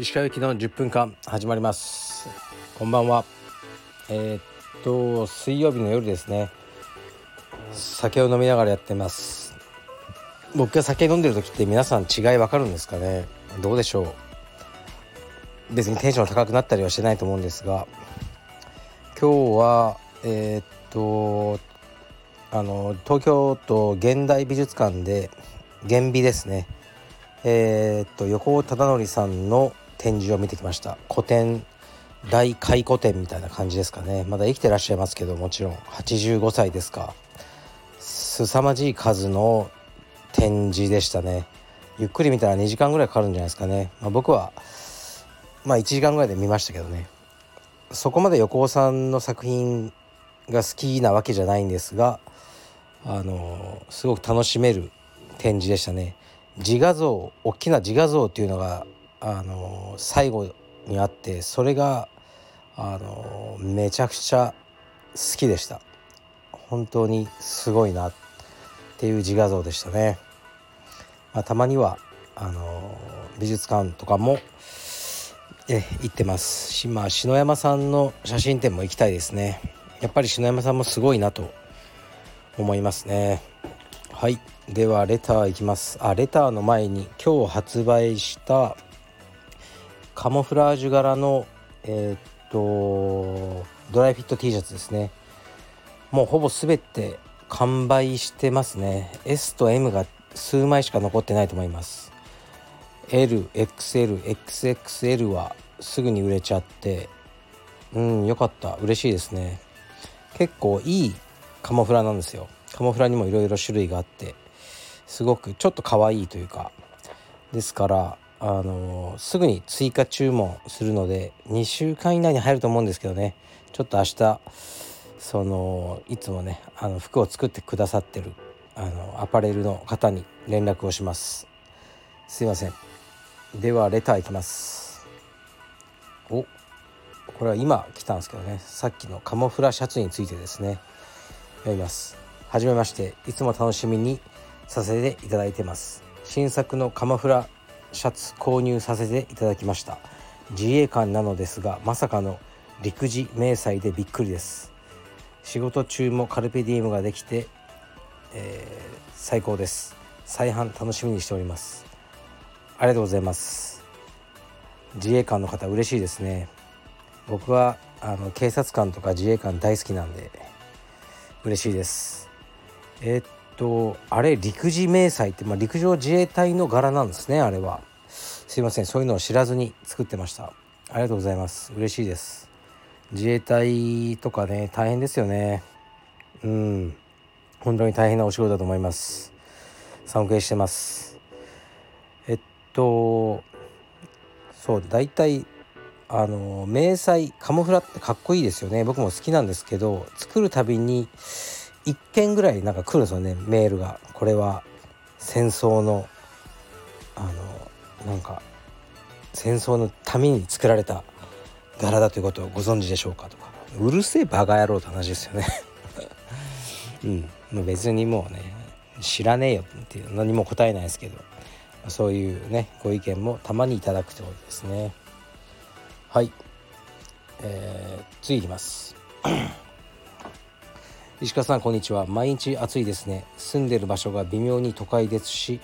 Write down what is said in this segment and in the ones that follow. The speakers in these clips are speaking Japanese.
石川行きの10分間始まります。こんばんは。えー、っと水曜日の夜ですね。酒を飲みながらやってます。僕が酒飲んでる時って皆さん違いわかるんですかね。どうでしょう。別にテンション高くなったりはしてないと思うんですが。今日はえー、っとあの東京都現代美術館で現美ですね。えー、っと横尾忠則さんの展示を見てきました。古典大回顧展みたいな感じですかね。まだ生きてらっしゃいますけどもちろん。85歳ですか。凄まじい数の展示でしたね。ゆっくり見たら2時間ぐらいかかるんじゃないですかね、まあ、僕はまあ1時間ぐらいで見ましたけどね。そこまで横尾さんの作品が好きなわけじゃないんですがあのすごく楽しめる展示でしたね。自画像大きな自画像っていうのがあの最後にあってそれがあのめちゃくちゃ好きでした。本当にすごいなっていう自画像でしたね、まあ、たまにはあの美術館とかもえ行ってます。しまあ篠山さんの写真展も行きたいですね。やっぱり篠山さんもすごいなと思いますね。はい。ではレターいきます。あレターの前に今日発売したカモフラージュ柄のえー、っとドライフィット T シャツですね。もうほぼ全て完売してますね。S と M が数枚しか残ってないと思います。LXLXXL はすぐに売れちゃって。うんよかった。嬉しいですね。結構いいカモフラなんですよ。カモフラにもいろいろ種類があってすごくちょっと可愛いというかですからあのすぐに追加注文するので2週間以内に入ると思うんですけどね。ちょっと明日そのいつもねあの服を作ってくださってるあのアパレルの方に連絡をします。すいません。ではレターいきます。おこれは今来たんですけどね。さっきのカモフラシャツについてですね。読みます。はじめまして。いつも楽しみにさせていただいてます。新作のカモフラシャツ購入させていただきました。自衛官なのですがまさかの陸自迷彩でびっくりです。仕事中もカルペディウムができて、えー、最高です。再販楽しみにしております。ありがとうございます。自衛官の方嬉しいですね。僕はあの警察官とか自衛官大好きなんで嬉しいです。えー、っとあれ陸自迷彩って、まあ、陸上自衛隊の柄なんですねあれは。すいませんそういうのを知らずに作ってました。ありがとうございます。嬉しいです。自衛隊とかね大変ですよね。うん。本当に大変なお仕事だと思います。尊敬してます。えっとそう大体あの迷彩カモフラってかっこいいですよね。僕も好きなんですけど作るたびに1件ぐらいなんか来るんですよね。メールが。これは戦争のあのなんか戦争のために作られた柄だということをご存知でしょうかとか。うるせえバカ野郎って話ですよね。うん。もう別にもうね知らねえよっていう何も答えないですけど。そういうねご意見もたまにいただくということですね。はい。えー、次いきます。石川さんこんにちは。毎日暑いですね。住んでる場所が微妙に都会ですし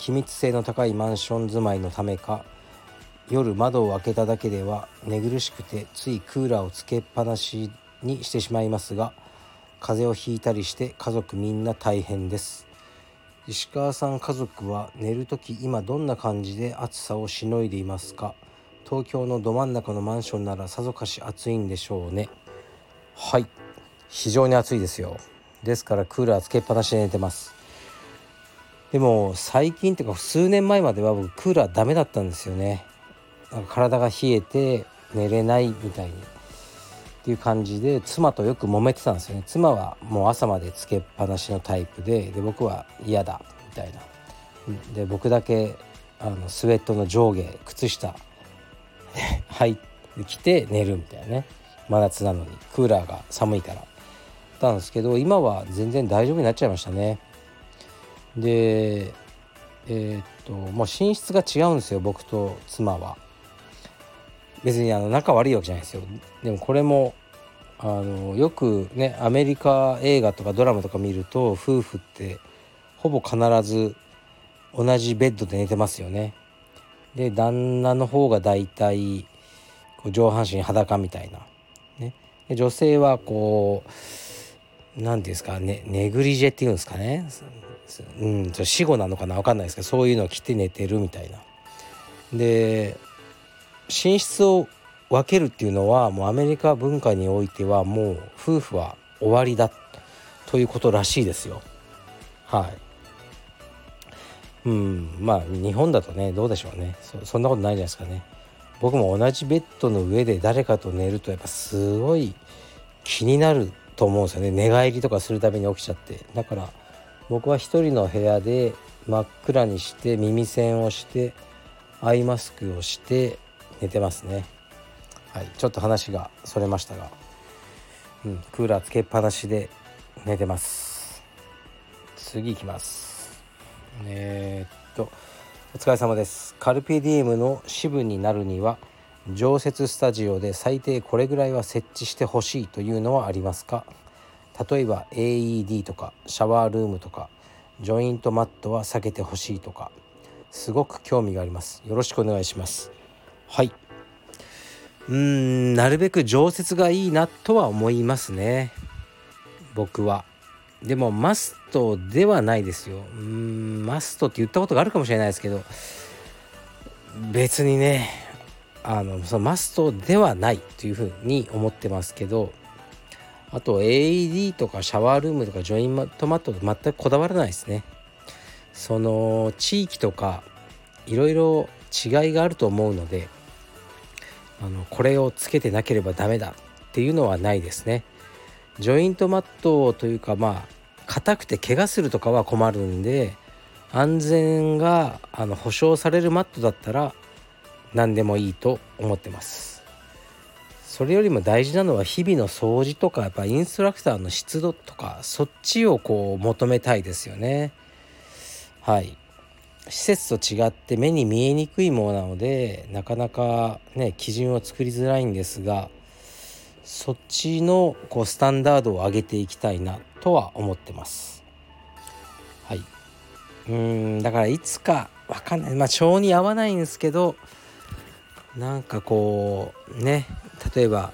気密性の高いマンション住まいのためか夜窓を開けただけでは寝苦しくてついクーラーをつけっぱなしにしてしまいますが風邪をひいたりして家族みんな大変です。石川さん家族は寝る時今どんな感じで暑さをしのいでいますか？東京のど真ん中のマンションならさぞかし暑いんでしょうね。はい。非常に暑いですよ。ですからクーラーつけっぱなしで寝てます。でも最近っていうか数年前までは僕クーラーダメだったんですよね。なんか体が冷えて寝れないみたいに。っていう感じで妻とよく揉めてたんですよね。妻はもう朝までつけっぱなしのタイプでで僕は嫌だみたいな。で僕だけあのスウェットの上下靴下入ってきて寝るみたいなね。真夏なのにクーラーが寒いから。たんですけど今は全然大丈夫になっちゃいましたね。でえー、っともう寝室が違うんですよ僕と妻は。別にあの仲悪いわけじゃないですよ。でもこれもあのよくねアメリカ映画とかドラマとか見ると夫婦ってほぼ必ず同じベッドで寝てますよね。で旦那の方がだいたい上半身裸みたいな、ね、で女性はこう何て言うんですかねネグリジェっていうんですかね。うん死後なのかな分かんないですけどそういうのを着て寝てるみたいな。で寝室を分けるっていうのはもうアメリカ文化においてはもう夫婦は終わりだということらしいですよ。はい。うん。まあ日本だとねどうでしょうね。そんなことないじゃないですかね。僕も同じベッドの上で誰かと寝るとやっぱすごい気になると思うんですよね。寝返りとかするために起きちゃって。だから僕は一人の部屋で真っ暗にして耳栓をしてアイマスクをして寝てますね。はい。ちょっと話がそれましたが、うん、クーラーつけっぱなしで寝てます。次行きます。えー、っとお疲れ様です。カルピディエムの支部になるには常設スタジオで最低これぐらいは設置してほしいというのはありますか？例えば AED とかシャワールームとかジョイントマットは避けてほしいとかすごく興味があります。よろしくお願いします。はい。うんなるべく常設がいいなとは思いますね。僕は。でもマストではないですよ。うんマストって言ったことがあるかもしれないですけど別にねあのそのマストではないというふうに思ってますけどあと AED とかシャワールームとかジョイントマットと全くこだわらないですね。その地域とかいろいろ違いがあると思うのであのこれをつけてなければダメだっていうのはないですね。ジョイントマットというかまあ硬くて怪我するとかは困るんで安全があの保証されるマットだったら何でもいいと思ってます。それよりも大事なのは日々の掃除とかやっぱインストラクターの湿度とかそっちをこう求めたいですよね。はい。施設と違って目に見えにくいものなのでなかなかね基準を作りづらいんですがそっちのこうスタンダードを上げていきたいなとは思ってます。はい。うんだからいつかわかんない。まあ性に合わないんですけどなんかこうね例えば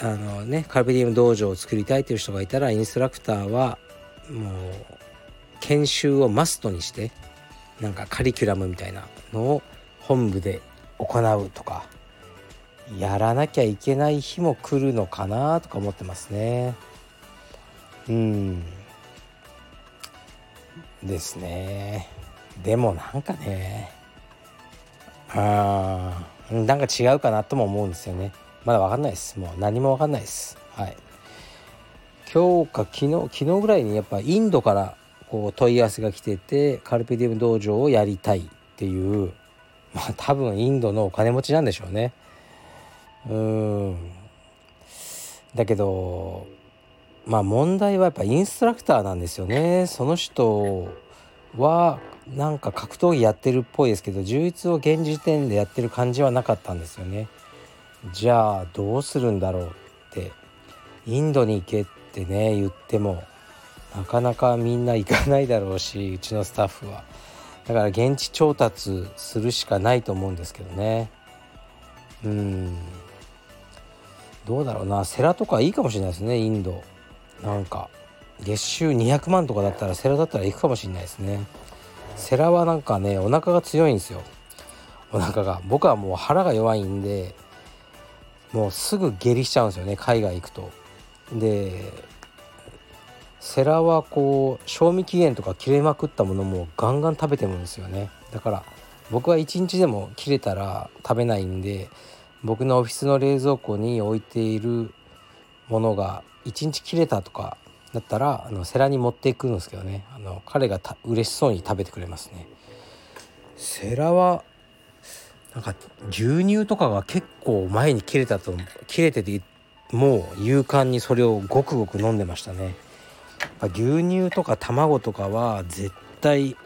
あのねカルビディウム道場を作りたいという人がいたらインストラクターはもう研修をマストにしてなんかカリキュラムみたいなのを本部で行うとかやらなきゃいけない日も来るのかなとか思ってますね。うん。ですね。でもなんかね。あなんか違うかなとも思うんですよね。まだ分かんないです。もう何も分かんないです。はい。今日か昨日昨日ぐらいにやっぱインドからこう問い合わせが来ててカルピディウム道場をやりたいっていう。まあ多分インドのお金持ちなんでしょうね。うん。だけどまあ問題はやっぱインストラクターなんですよね。その人はなんか格闘技やってるっぽいですけど充実を現時点でやってる感じはなかったんですよね。じゃあどうするんだろうってインドに行けってね言ってもなかなかみんな行かないだろうしうちのスタッフは。だから現地調達するしかないと思うんですけどね。うん。どうだろうなセラとかいいかもしれないですねインド。なんか月収200万とかだったらセラだったら行くかもしれないですね。セラはなんかねお腹が強いんですよ。お腹が。僕はもう腹が弱いんでもうすぐ下痢しちゃうんですよね海外行くと。でセラはこう賞味期限とか切れまくったものもガンガン食べてるんですよね。だから僕は1日でも切れたら食べないんで僕のオフィスの冷蔵庫に置いているものが1日切れたとかだったらあのセラに持っていくんですけどね。あの彼がた嬉しそうに食べてくれますね。セラはなんか牛乳とかが結構前に切れたと切れててもう勇敢にそれをごくごく飲んでましたね。牛乳とか卵とかは絶対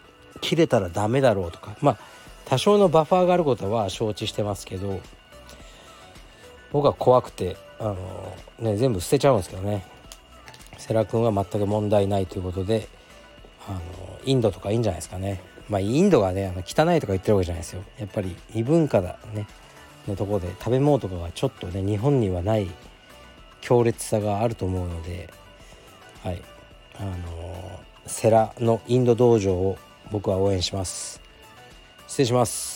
切れたらダメだろうとか。まあ多少のバッファーがあることは承知してますけど僕は怖くてあの、ね、全部捨てちゃうんですけどね。世良君は全く問題ないということであのインドとかいいんじゃないですかね。まあインドがねあの汚いとか言ってるわけじゃないですよ。やっぱり異文化だね。のところで食べ物とかがちょっとね日本にはない強烈さがあると思うのではい。あのセラのインド道場を僕は応援します。失礼します。